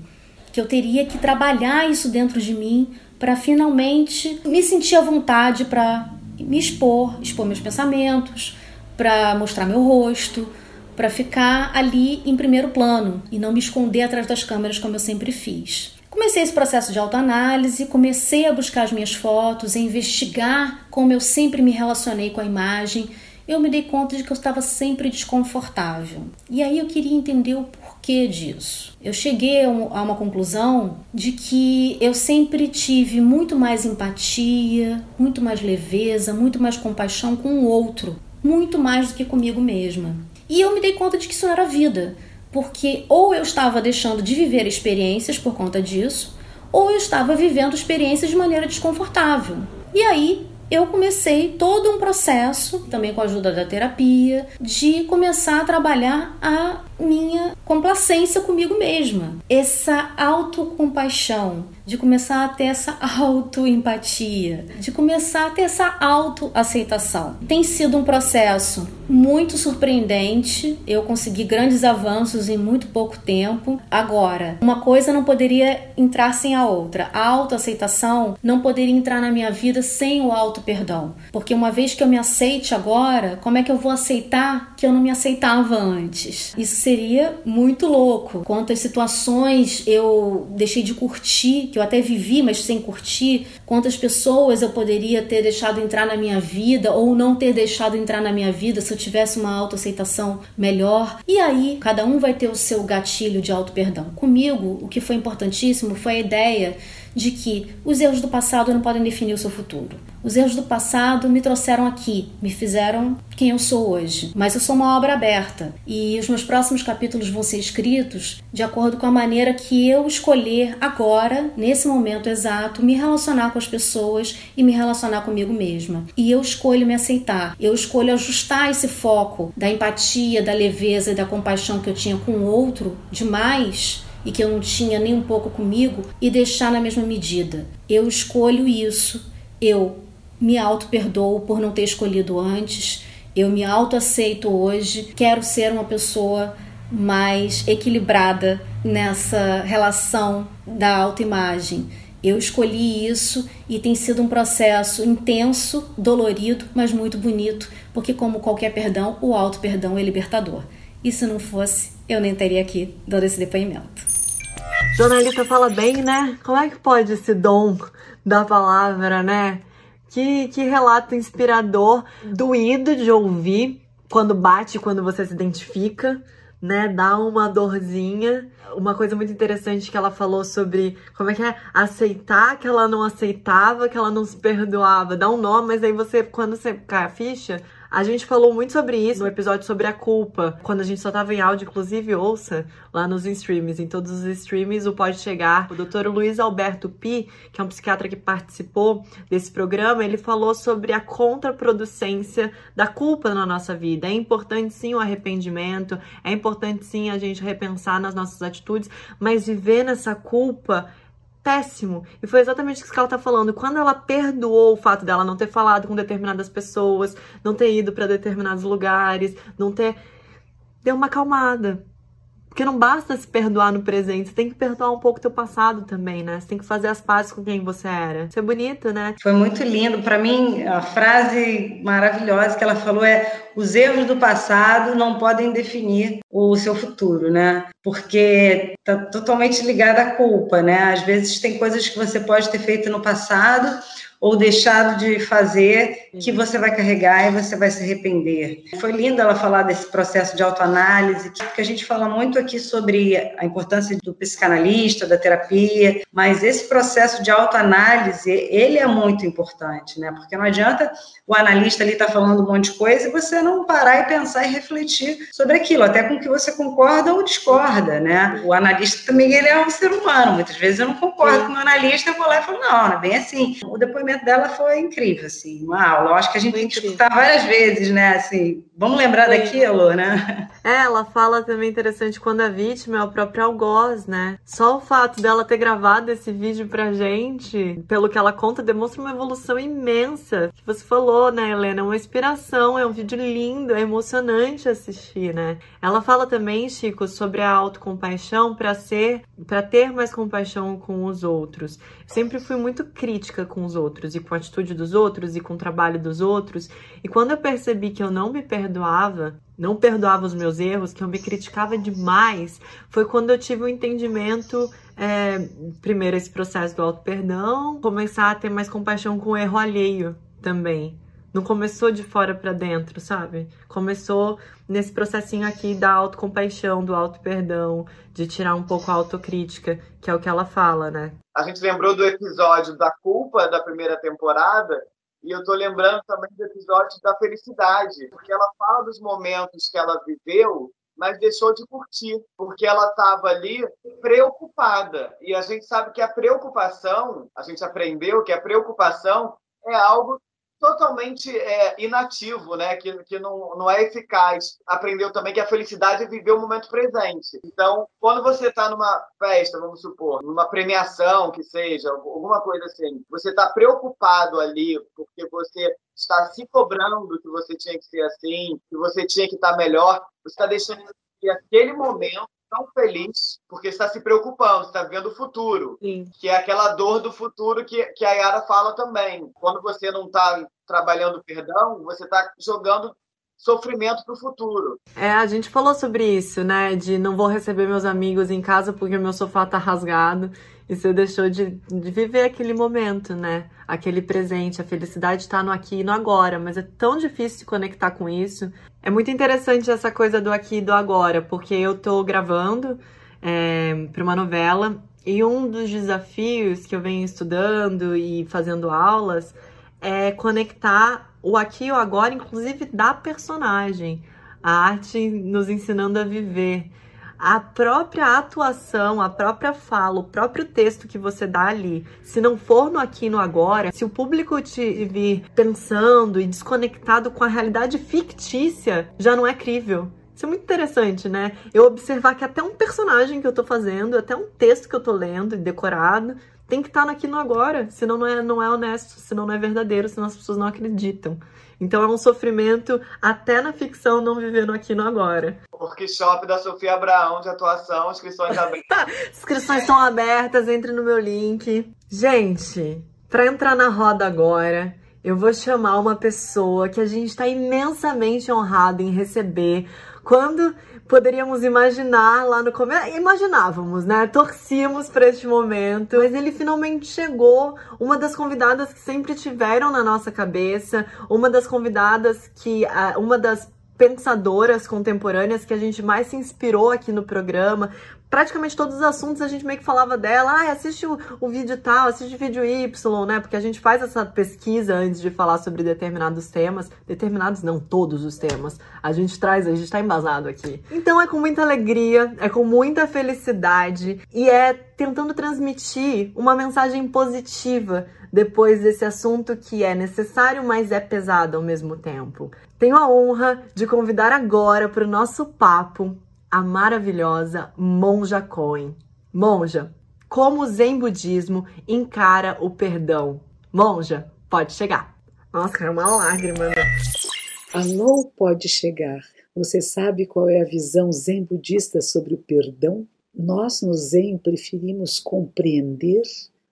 [SPEAKER 4] que eu teria que trabalhar isso dentro de mim para finalmente me sentir à vontade para me expor, expor meus pensamentos, para mostrar meu rosto, para ficar ali em primeiro plano e não me esconder atrás das câmeras como eu sempre fiz. Comecei esse processo de autoanálise, comecei a buscar as minhas fotos, a investigar como eu sempre me relacionei com a imagem. Eu me dei conta de que eu estava sempre desconfortável. E aí eu queria entender o porquê disso. Eu cheguei a uma conclusão de que eu sempre tive muito mais empatia, muito mais leveza, muito mais compaixão com o outro, muito mais do que comigo mesma. E eu me dei conta de que isso não era vida, porque ou eu estava deixando de viver experiências por conta disso, ou eu estava vivendo experiências de maneira desconfortável. E aí eu comecei todo um processo, também com a ajuda da terapia, de começar a trabalhar a minha complacência comigo mesma. Essa autocompaixão, de começar a ter essa autoempatia, de começar a ter essa autoaceitação. Tem sido um processo muito surpreendente. Eu consegui grandes avanços em muito pouco tempo. Agora, uma coisa não poderia entrar sem a outra. A autoaceitação não poderia entrar na minha vida sem o auto perdão, porque uma vez que eu me aceite agora, como é que eu vou aceitar que eu não me aceitava antes? Isso seria muito louco. Quantas situações eu deixei de curtir, que eu até vivi, mas sem curtir, quantas pessoas eu poderia ter deixado entrar na minha vida ou não ter deixado entrar na minha vida se eu tivesse uma autoaceitação melhor. E aí, cada um vai ter o seu gatilho de auto-perdão. Comigo, o que foi importantíssimo foi a ideia de que os erros do passado não podem definir o seu futuro. Os erros do passado me trouxeram aqui, me fizeram quem eu sou hoje. Mas eu sou uma obra aberta e os meus próximos capítulos vão ser escritos de acordo com a maneira que eu escolher agora, nesse momento exato, me relacionar com as pessoas e me relacionar comigo mesma. E eu escolho me aceitar, eu escolho ajustar esse foco da empatia, da leveza e da compaixão que eu tinha com o outro demais e que eu não tinha nem um pouco comigo e deixar na mesma medida. Eu escolho isso, eu me auto-perdoo por não ter escolhido antes, eu me auto-aceito hoje, quero ser uma pessoa mais equilibrada nessa relação da autoimagem. Eu escolhi isso e tem sido um processo intenso, dolorido, mas muito bonito, porque como qualquer perdão, o auto perdão é libertador. E se não fosse, eu nem estaria aqui dando esse depoimento.
[SPEAKER 1] Jornalista fala bem, né? Como é que pode esse dom da palavra, né? Que, que relato inspirador, doído de ouvir, quando bate, quando você se identifica, né? Dá uma dorzinha. Uma coisa muito interessante que ela falou sobre como é que é aceitar que ela não aceitava, que ela não se perdoava. Dá um nó, mas aí você, quando você cai a ficha, a gente falou muito sobre isso no episódio sobre a culpa, quando a gente só tava em áudio, inclusive ouça lá nos streams, em todos os streams, o Pode Chegar. O Dr. Luiz Alberto Pi, que é um psiquiatra que participou desse programa, ele falou sobre a contraproducência da culpa na nossa vida. É importante sim o arrependimento, é importante sim a gente repensar nas nossas atitudes, mas viver nessa culpa péssimo. E foi exatamente isso que ela tá falando. Quando ela perdoou o fato dela não ter falado com determinadas pessoas, não ter ido para determinados lugares, não ter. Deu uma acalmada. Porque não basta se perdoar no presente, você tem que perdoar um pouco teu passado também, né? Você tem que fazer as pazes com quem você era. Isso é bonito, né?
[SPEAKER 6] Foi muito lindo. Para mim, a frase maravilhosa que ela falou é: os erros do passado não podem definir o seu futuro, né? Porque tá totalmente ligada à culpa, né? Às vezes tem coisas que você pode ter feito no passado ou deixado de fazer que você vai carregar e você vai se arrepender. Foi lindo ela falar desse processo de autoanálise, que a gente fala muito aqui sobre a importância do psicanalista, da terapia, mas esse processo de autoanálise, ele é muito importante, né? Porque não adianta o analista ali estar tá falando um monte de coisa e você não parar e pensar e refletir sobre aquilo, até com que você concorda ou discorda, né? O analista também, ele é um ser humano, muitas vezes eu não concordo Sim. com o analista, eu vou lá e falo, não, não é bem assim. O depoimento depoimento dela foi incrível, assim, uma aula. Eu acho que a gente foi tem que escutar várias vezes, né? Assim, vamos lembrar foi. daquilo, né?
[SPEAKER 1] É, ela fala também interessante quando a vítima é o próprio algoz, né? Só o fato dela ter gravado esse vídeo pra gente, pelo que ela conta, demonstra uma evolução imensa. Que você falou, né, Helena? É uma inspiração, é um vídeo lindo, é emocionante assistir, né? Ela fala também, Chico, sobre a autocompaixão para ser, para ter mais compaixão com os outros. Eu sempre fui muito crítica com os outros outros e com a atitude dos outros e com o trabalho dos outros. E quando eu percebi que eu não me perdoava, não perdoava os meus erros, que eu me criticava demais, foi quando eu tive o um entendimento, é, primeiro esse processo do auto-perdão, começar a ter mais compaixão com o erro alheio também. Não começou de fora para dentro, sabe? Começou nesse processinho aqui da autocompaixão, do auto-perdão, de tirar um pouco a autocrítica, que é o que ela fala, né?
[SPEAKER 5] A gente lembrou do episódio da culpa da primeira temporada, e eu tô lembrando também do episódio da felicidade, porque ela fala dos momentos que ela viveu, mas deixou de curtir, porque ela estava ali preocupada. E a gente sabe que a preocupação, a gente aprendeu que a preocupação é algo totalmente é, inativo, né? que, que não, não é eficaz. Aprendeu também que a felicidade é viver o momento presente. Então, quando você está numa festa, vamos supor, numa premiação que seja, alguma coisa assim, você está preocupado ali porque você está se cobrando que você tinha que ser assim, que você tinha que estar tá melhor, você está deixando que aquele momento tão feliz porque está se preocupando, está vendo o futuro, Sim. que é aquela dor do futuro que, que a Yara fala também. Quando você não está trabalhando perdão, você está jogando sofrimento para o futuro.
[SPEAKER 1] É, a gente falou sobre isso, né? De não vou receber meus amigos em casa porque meu sofá tá rasgado. E você deixou de, de viver aquele momento, né? Aquele presente. A felicidade está no aqui e no agora, mas é tão difícil se conectar com isso. É muito interessante essa coisa do aqui e do agora, porque eu tô gravando é, para uma novela e um dos desafios que eu venho estudando e fazendo aulas é conectar o aqui e o agora, inclusive da personagem. A arte nos ensinando a viver a própria atuação, a própria fala, o próprio texto que você dá ali, se não for no aqui e no agora, se o público te vir pensando e desconectado com a realidade fictícia, já não é crível. Isso é muito interessante, né? Eu observar que até um personagem que eu tô fazendo, até um texto que eu tô lendo e decorado, tem que estar tá aqui no agora, senão não é, não é honesto, senão não é verdadeiro, senão as pessoas não acreditam. Então é um sofrimento até na ficção não vivendo aqui no agora.
[SPEAKER 5] Workshop da Sofia Abraão de atuação, inscrições abertas.
[SPEAKER 1] inscrições estão abertas, entre no meu link. Gente, para entrar na roda agora, eu vou chamar uma pessoa que a gente está imensamente honrado em receber. Quando poderíamos imaginar lá no começo. Imaginávamos, né? Torcíamos para este momento, mas ele finalmente chegou. Uma das convidadas que sempre tiveram na nossa cabeça, uma das convidadas que. Uma das pensadoras contemporâneas que a gente mais se inspirou aqui no programa, praticamente todos os assuntos a gente meio que falava dela, ah, assiste o, o, vídeo tal, assiste o vídeo Y, né? Porque a gente faz essa pesquisa antes de falar sobre determinados temas. Determinados, não todos os temas. A gente traz, a gente tá embasado aqui. Então é com muita alegria, é com muita felicidade e é tentando transmitir uma mensagem positiva depois desse assunto que é necessário, mas é pesado ao mesmo tempo. Tenho a honra de convidar agora para o nosso papo a maravilhosa Monja Cohen. Monja, como o Zen Budismo encara o perdão? Monja, pode chegar. Nossa, é uma lágrima. Né?
[SPEAKER 2] Alô, pode chegar. Você sabe qual é a visão zen budista sobre o perdão? Nós no Zen preferimos compreender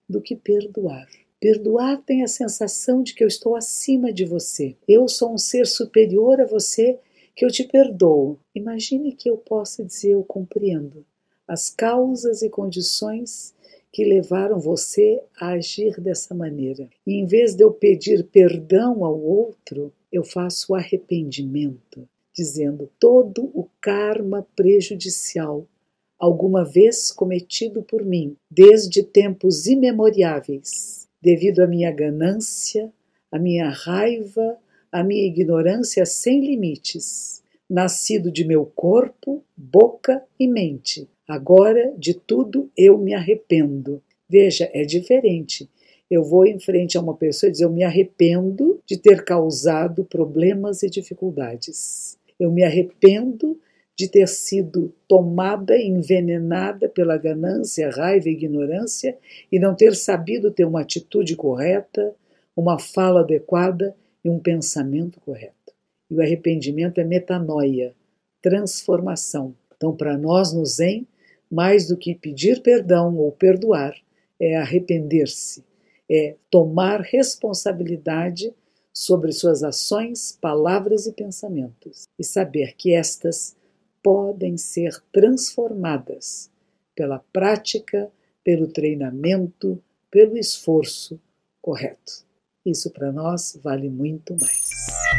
[SPEAKER 2] do que perdoar. Perdoar tem a sensação de que eu estou acima de você. Eu sou um ser superior a você que eu te perdoo. Imagine que eu possa dizer eu compreendo as causas e condições que levaram você a agir dessa maneira. E em vez de eu pedir perdão ao outro, eu faço arrependimento, dizendo todo o karma prejudicial alguma vez cometido por mim, desde tempos imemoriáveis, devido à minha ganância, à minha raiva, a minha ignorância sem limites, nascido de meu corpo, boca e mente. Agora de tudo eu me arrependo. Veja, é diferente. Eu vou em frente a uma pessoa e dizer: Eu me arrependo de ter causado problemas e dificuldades. Eu me arrependo de ter sido tomada, envenenada pela ganância, raiva e ignorância e não ter sabido ter uma atitude correta, uma fala adequada e um pensamento correto. E o arrependimento é metanoia, transformação. Então, para nós no Zen, mais do que pedir perdão ou perdoar, é arrepender-se, é tomar responsabilidade sobre suas ações, palavras e pensamentos e saber que estas podem ser transformadas pela prática, pelo treinamento, pelo esforço correto. Isso para nós vale muito mais.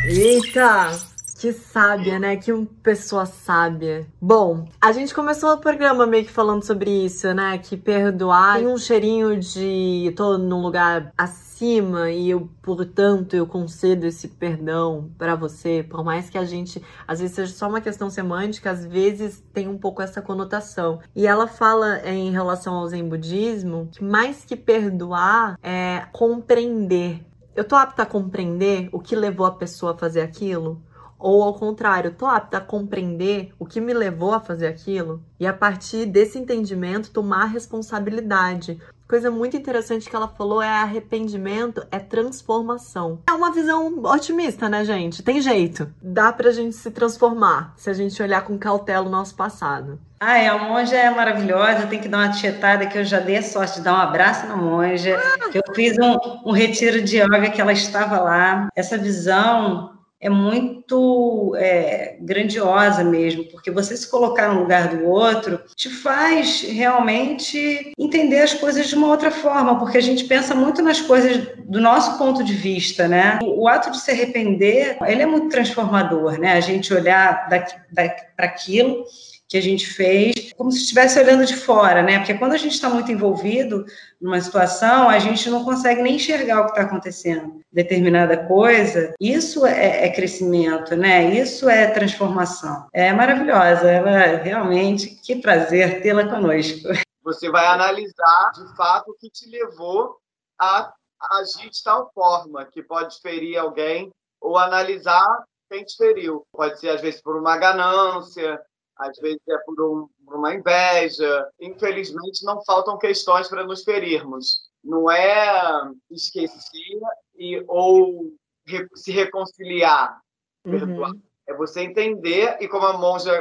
[SPEAKER 1] Eita! Que sábia, né? Que pessoa sábia. Bom, a gente começou o programa meio que falando sobre isso, né? Que perdoar tem um cheirinho de tô num lugar acima e eu, portanto, eu concedo esse perdão para você, por mais que a gente, às vezes seja só uma questão semântica, às vezes tem um pouco essa conotação. E ela fala em relação ao Zen budismo que mais que perdoar é compreender. Eu tô apta a compreender o que levou a pessoa a fazer aquilo? Ou ao contrário, tô apta a compreender o que me levou a fazer aquilo e a partir desse entendimento tomar responsabilidade. Coisa muito interessante que ela falou é arrependimento, é transformação. É uma visão otimista, né, gente? Tem jeito. Dá pra gente se transformar se a gente olhar com cautela o nosso passado.
[SPEAKER 6] Ah, é, a monja é maravilhosa, tem que dar uma tietada que eu já dei a sorte de dar um abraço na monja. Ah. Eu fiz um, um retiro de yoga que ela estava lá. Essa visão é muito é, grandiosa mesmo, porque você se colocar no lugar do outro te faz realmente entender as coisas de uma outra forma, porque a gente pensa muito nas coisas do nosso ponto de vista, né? O, o ato de se arrepender, ele é muito transformador, né? A gente olhar para aquilo que a gente fez, como se estivesse olhando de fora, né? Porque quando a gente está muito envolvido numa situação, a gente não consegue nem enxergar o que está acontecendo. Determinada coisa, isso é, é, crescimento, né? Isso é transformação. É maravilhosa, ela realmente, que prazer tê-la conosco.
[SPEAKER 5] Você vai analisar de fato o que te levou a agir de tal forma que pode ferir alguém ou analisar quem te feriu. Pode ser, às vezes, por uma ganância, às vezes é por, um, por uma inveja. Infelizmente, não faltam questões para nos ferirmos. Não é esquecer e, ou re, se reconciliar, uhum. perdoar. É você entender, e como a monja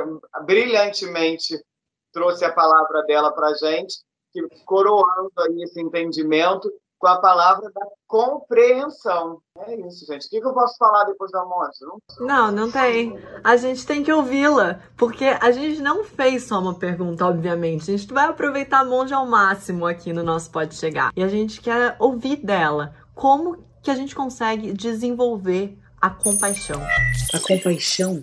[SPEAKER 5] brilhantemente trouxe a palavra dela para a gente, que coroando aí esse entendimento, com a palavra da compreensão. É isso, gente. O que, eu posso falar depois da morte?
[SPEAKER 1] Não, não, não tem. A gente tem que ouvi-la, porque a gente não fez só uma pergunta, obviamente. A gente vai aproveitar a monja ao máximo aqui no nosso Pode Chegar. E a gente quer ouvir dela como que a gente consegue desenvolver a compaixão.
[SPEAKER 2] A compaixão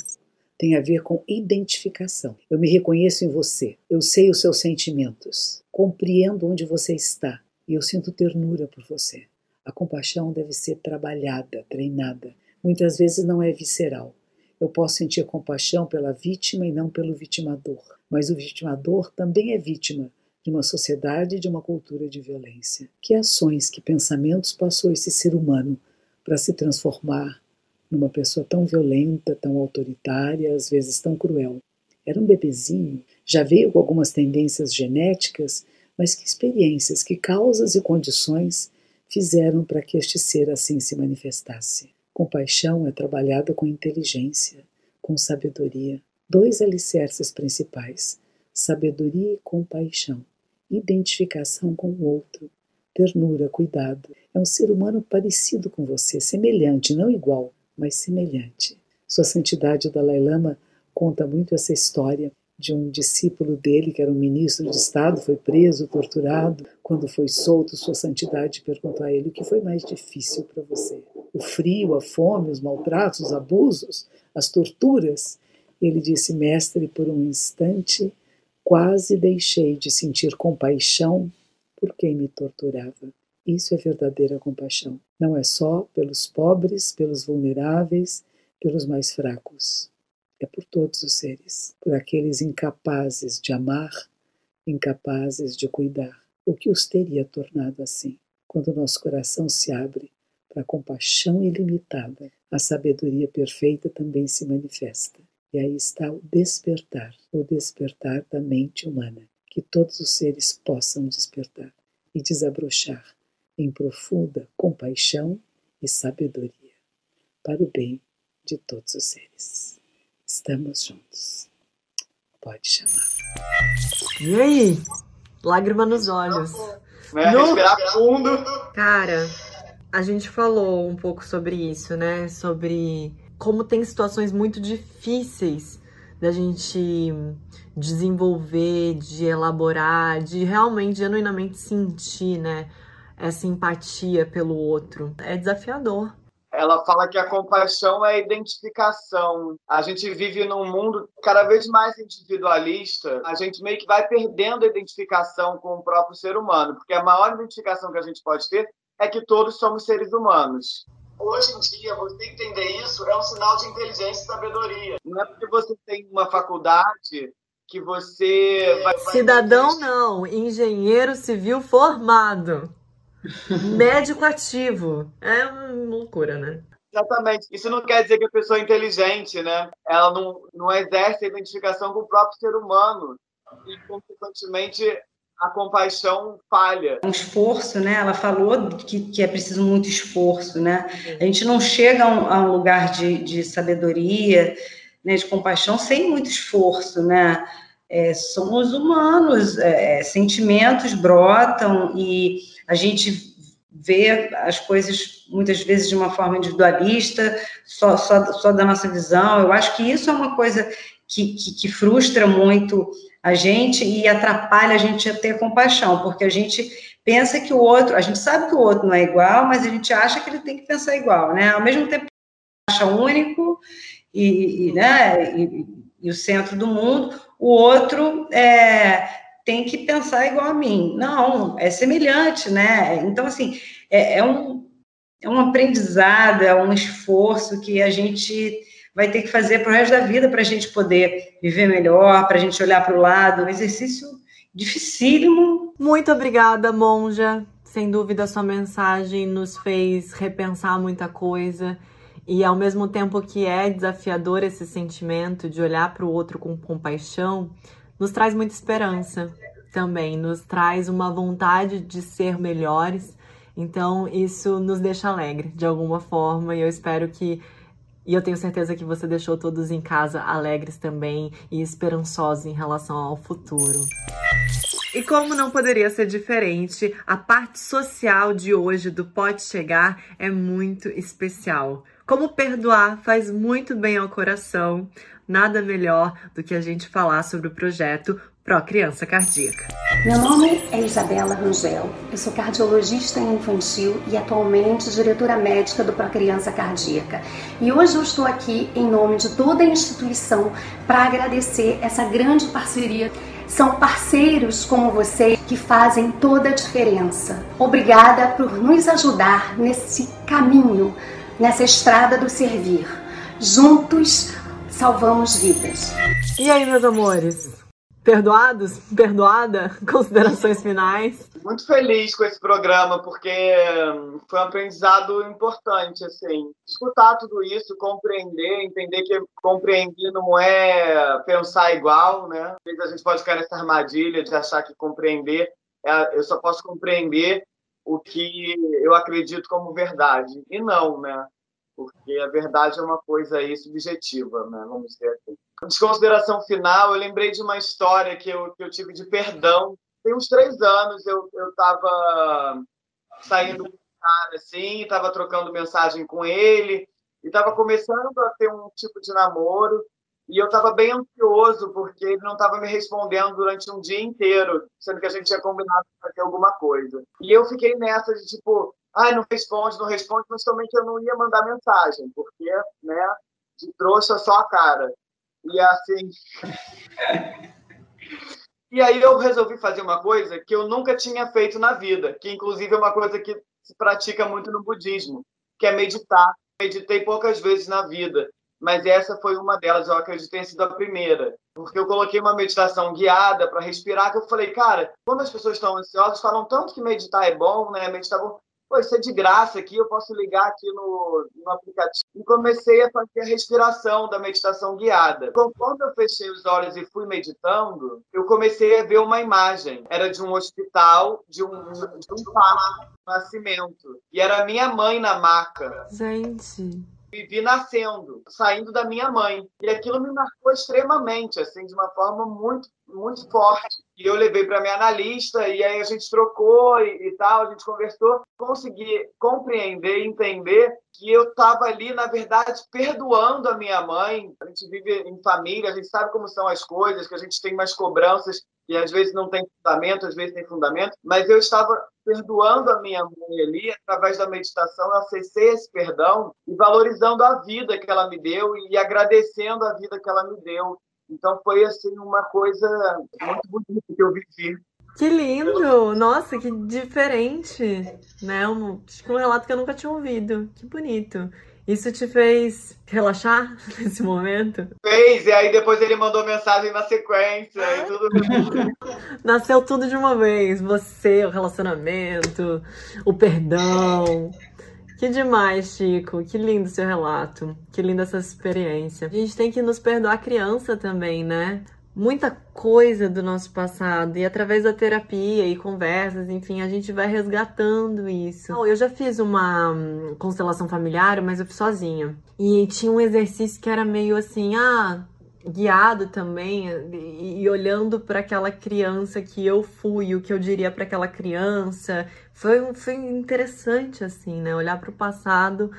[SPEAKER 2] tem a ver com identificação. Eu me reconheço em você, eu sei os seus sentimentos, compreendo onde você está, e eu sinto ternura por você. A compaixão deve ser trabalhada, treinada. Muitas vezes não é visceral. Eu posso sentir compaixão pela vítima e não pelo vitimador, mas o vitimador também é vítima de uma sociedade e de uma cultura de violência. Que ações, que pensamentos passou esse ser humano para se transformar numa pessoa tão violenta, tão autoritária, às vezes tão cruel? Era um bebezinho, já veio com algumas tendências genéticas mas que experiências, que causas e condições fizeram para que este ser assim se manifestasse. Compaixão é trabalhada com inteligência, com sabedoria. Dois alicerces principais: sabedoria e compaixão, identificação com o outro, ternura, cuidado. É um ser humano parecido com você, semelhante, não igual, mas semelhante. Sua Santidade Dalai Lama conta muito essa história de um discípulo dele, que era um ministro de Estado, foi preso, torturado. Quando foi solto, Sua Santidade perguntou a ele: o que foi mais difícil para você? O frio, a fome, os maltratos, os abusos, as torturas? Ele disse: Mestre, por um instante quase deixei de sentir compaixão por quem me torturava. Isso é verdadeira compaixão. Não é só pelos pobres, pelos vulneráveis, pelos mais fracos é por todos os seres, por aqueles incapazes de amar, incapazes de cuidar. O que os teria tornado assim? Quando nosso coração se abre para a compaixão ilimitada, a sabedoria perfeita também se manifesta. E aí está o despertar, o despertar da mente humana, que todos os seres possam despertar e desabrochar em profunda compaixão e sabedoria, para o bem de todos os seres. Estamos juntos. Pode chamar.
[SPEAKER 1] E aí? Lágrima nos olhos.
[SPEAKER 5] Vai no... respirar fundo.
[SPEAKER 1] Cara, a gente falou um pouco sobre isso, né? Sobre como tem situações muito difíceis da gente desenvolver, de elaborar, de realmente, genuinamente sentir, né? Essa empatia pelo outro. É desafiador.
[SPEAKER 5] Ela fala que a compaixão é a identificação. A gente vive num mundo cada vez mais individualista. A gente meio que vai perdendo a identificação com o próprio ser humano, porque a maior identificação que a gente pode ter é que todos somos seres humanos. Hoje em dia, você entender isso é um sinal de inteligência e sabedoria. Não é porque você tem uma faculdade que você vai.
[SPEAKER 1] Cidadão não, engenheiro civil formado. Médico ativo. É uma loucura, né?
[SPEAKER 5] Exatamente. Isso não quer dizer que a pessoa é inteligente, né? Ela não, não exerce a identificação com o próprio ser humano. E, consequentemente, a compaixão falha.
[SPEAKER 6] Um esforço, né? Ela falou que, que é preciso muito esforço, né? A gente não chega a um, a um lugar de, de sabedoria, né, de compaixão, sem muito esforço, né? É, somos humanos, é, sentimentos brotam e a gente vê as coisas muitas vezes de uma forma individualista, só, só, só da nossa visão. Eu acho que isso é uma coisa que, que, que frustra muito a gente e atrapalha a gente a ter compaixão, porque a gente pensa que o outro, a gente sabe que o outro não é igual, mas a gente acha que ele tem que pensar igual, né? Ao mesmo tempo, acha único e, e né, e, e, o centro do mundo, o outro é, tem que pensar igual a mim. Não, é semelhante, né? Então, assim, é, é um, é um aprendizado, é um esforço que a gente vai ter que fazer para o resto da vida para a gente poder viver melhor, para a gente olhar para o lado. Um exercício dificílimo.
[SPEAKER 1] Muito obrigada, Monja. Sem dúvida, sua mensagem nos fez repensar muita coisa. E ao mesmo tempo que é desafiador esse sentimento de olhar para o outro com compaixão, nos traz muita esperança também, nos traz uma vontade de ser melhores. Então, isso nos deixa alegre de alguma forma, e eu espero que e eu tenho certeza que você deixou todos em casa alegres também e esperançosos em relação ao futuro. E como não poderia ser diferente, a parte social de hoje do Pode Chegar é muito especial. Como perdoar faz muito bem ao coração, nada melhor do que a gente falar sobre o projeto Pro Criança Cardíaca.
[SPEAKER 8] Meu nome é Isabela Rangel, eu sou cardiologista infantil e atualmente diretora médica do Pro Criança Cardíaca. E hoje eu estou aqui em nome de toda a instituição para agradecer essa grande parceria. São parceiros como você que fazem toda a diferença. Obrigada por nos ajudar nesse caminho, nessa estrada do servir. Juntos salvamos vidas.
[SPEAKER 1] E aí, meus amores? Perdoados? Perdoada? Considerações finais?
[SPEAKER 5] Muito feliz com esse programa, porque foi um aprendizado importante, assim. Escutar tudo isso, compreender, entender que compreender não é pensar igual, né? Às vezes a gente pode ficar nessa armadilha de achar que compreender, é, eu só posso compreender o que eu acredito como verdade. E não, né? Porque a verdade é uma coisa aí subjetiva, né? Vamos dizer assim. Desconsideração final, eu lembrei de uma história que eu, que eu tive de perdão. Tem uns três anos eu estava saindo com cara assim, estava trocando mensagem com ele, e estava começando a ter um tipo de namoro, e eu estava bem ansioso, porque ele não estava me respondendo durante um dia inteiro, sendo que a gente tinha combinado para ter alguma coisa. E eu fiquei nessa de tipo, ai, não responde, não responde, mas também que eu não ia mandar mensagem, porque, né, de trouxa só a cara. E assim. e aí eu resolvi fazer uma coisa que eu nunca tinha feito na vida, que inclusive é uma coisa que se pratica muito no budismo, que é meditar. Meditei poucas vezes na vida, mas essa foi uma delas, eu acredito tenha sido a primeira. Porque eu coloquei uma meditação guiada para respirar, que eu falei, cara, quando as pessoas estão ansiosas, falam tanto que meditar é bom, né? Meditar é bom pô, isso é de graça aqui, eu posso ligar aqui no, no aplicativo. E comecei a fazer a respiração da meditação guiada. Então, quando eu fechei os olhos e fui meditando, eu comecei a ver uma imagem. Era de um hospital, de um, de um parto, nascimento. E era minha mãe na maca.
[SPEAKER 1] Gente.
[SPEAKER 5] Me vi nascendo, saindo da minha mãe. E aquilo me marcou extremamente, assim, de uma forma muito, muito forte. E eu levei para minha analista, e aí a gente trocou e, e tal, a gente conversou, consegui compreender entender que eu estava ali, na verdade, perdoando a minha mãe. A gente vive em família, a gente sabe como são as coisas, que a gente tem mais cobranças e às vezes não tem fundamento, às vezes tem fundamento, mas eu estava perdoando a minha mãe ali, através da meditação, eu acessei esse perdão e valorizando a vida que ela me deu e agradecendo a vida que ela me deu. Então foi assim uma coisa muito bonita que eu vivi.
[SPEAKER 1] Que lindo! Nossa, que diferente, né? Um, acho que um relato que eu nunca tinha ouvido. Que bonito. Isso te fez relaxar nesse momento?
[SPEAKER 5] Fez, e aí depois ele mandou mensagem na sequência e tudo.
[SPEAKER 1] Nasceu tudo de uma vez. Você, o relacionamento, o perdão. Que demais, Chico. Que lindo seu relato. Que linda essa experiência. A gente tem que nos perdoar criança também, né? Muita coisa do nosso passado e através da terapia e conversas, enfim, a gente vai resgatando isso. Eu já fiz uma hum, constelação familiar, mas eu fiz sozinha. E tinha um exercício que era meio assim, ah, guiado também e, olhando para aquela criança que eu fui, o que eu diria para aquela criança. Foi, foi interessante assim, né? Olhar para o passado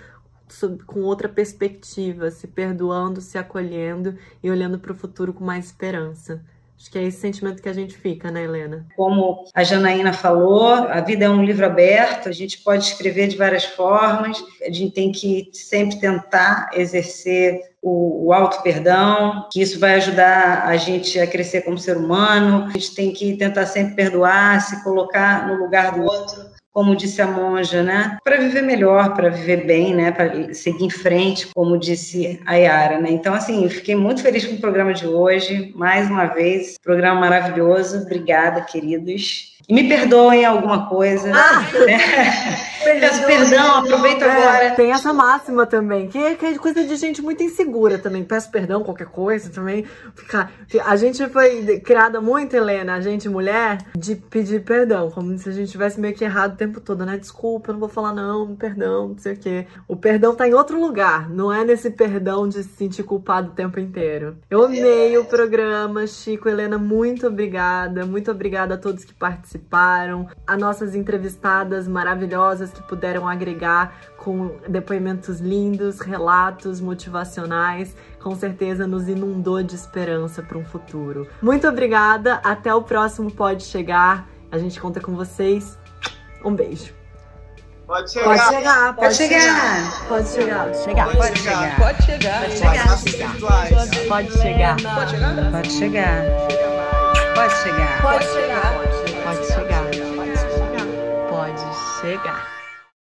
[SPEAKER 1] com outra perspectiva, se perdoando, se acolhendo e olhando para o futuro com mais esperança. Acho que é esse sentimento que a gente fica, né, Helena?
[SPEAKER 6] Como a Janaína falou, a vida é um livro aberto, a gente pode escrever de várias formas, a gente tem que sempre tentar exercer o, o auto-perdão, que isso vai ajudar a gente a crescer como ser humano, a gente tem que tentar sempre perdoar, se colocar no lugar do outro como disse a monja, né? Para viver melhor, para viver bem, né? Para seguir em frente, como disse a Yara, né? Então, assim, fiquei muito feliz com o programa de hoje. Mais uma vez, programa maravilhoso. Obrigada, queridos. E me perdoem alguma coisa. Ah, né? Peço perdão, aproveito é, agora.
[SPEAKER 1] Tem essa máxima também, que é, que é, coisa de gente muito insegura também. Peço perdão, qualquer coisa também. Ficar, a gente foi criada muito, Helena, a gente mulher, de pedir perdão, como se a gente tivesse meio que errado tempo todo, né? Desculpa, eu não vou falar não, perdão, não sei o quê. O perdão tá em outro lugar, não é nesse perdão de se sentir culpado o tempo inteiro. Eu amei o programa, Chico, Helena, muito obrigada. Muito obrigada a todos que participaram, a nossas entrevistadas maravilhosas que puderam agregar com depoimentos lindos, relatos motivacionais, com certeza nos inundou de esperança para um futuro. Muito obrigada, até o próximo Pode Chegar. A gente conta com vocês. Um beijo.
[SPEAKER 6] Pode chegar.
[SPEAKER 1] Pode chegar,
[SPEAKER 6] pode, chegar.
[SPEAKER 1] Pode
[SPEAKER 6] chegar.
[SPEAKER 1] Pode chegar.
[SPEAKER 6] Pode chegar.
[SPEAKER 1] Pode chegar.
[SPEAKER 6] Pode chegar. Pode chegar. Pode chegar.
[SPEAKER 1] Pode chegar. Pode chegar. Pode chegar. Pode chegar.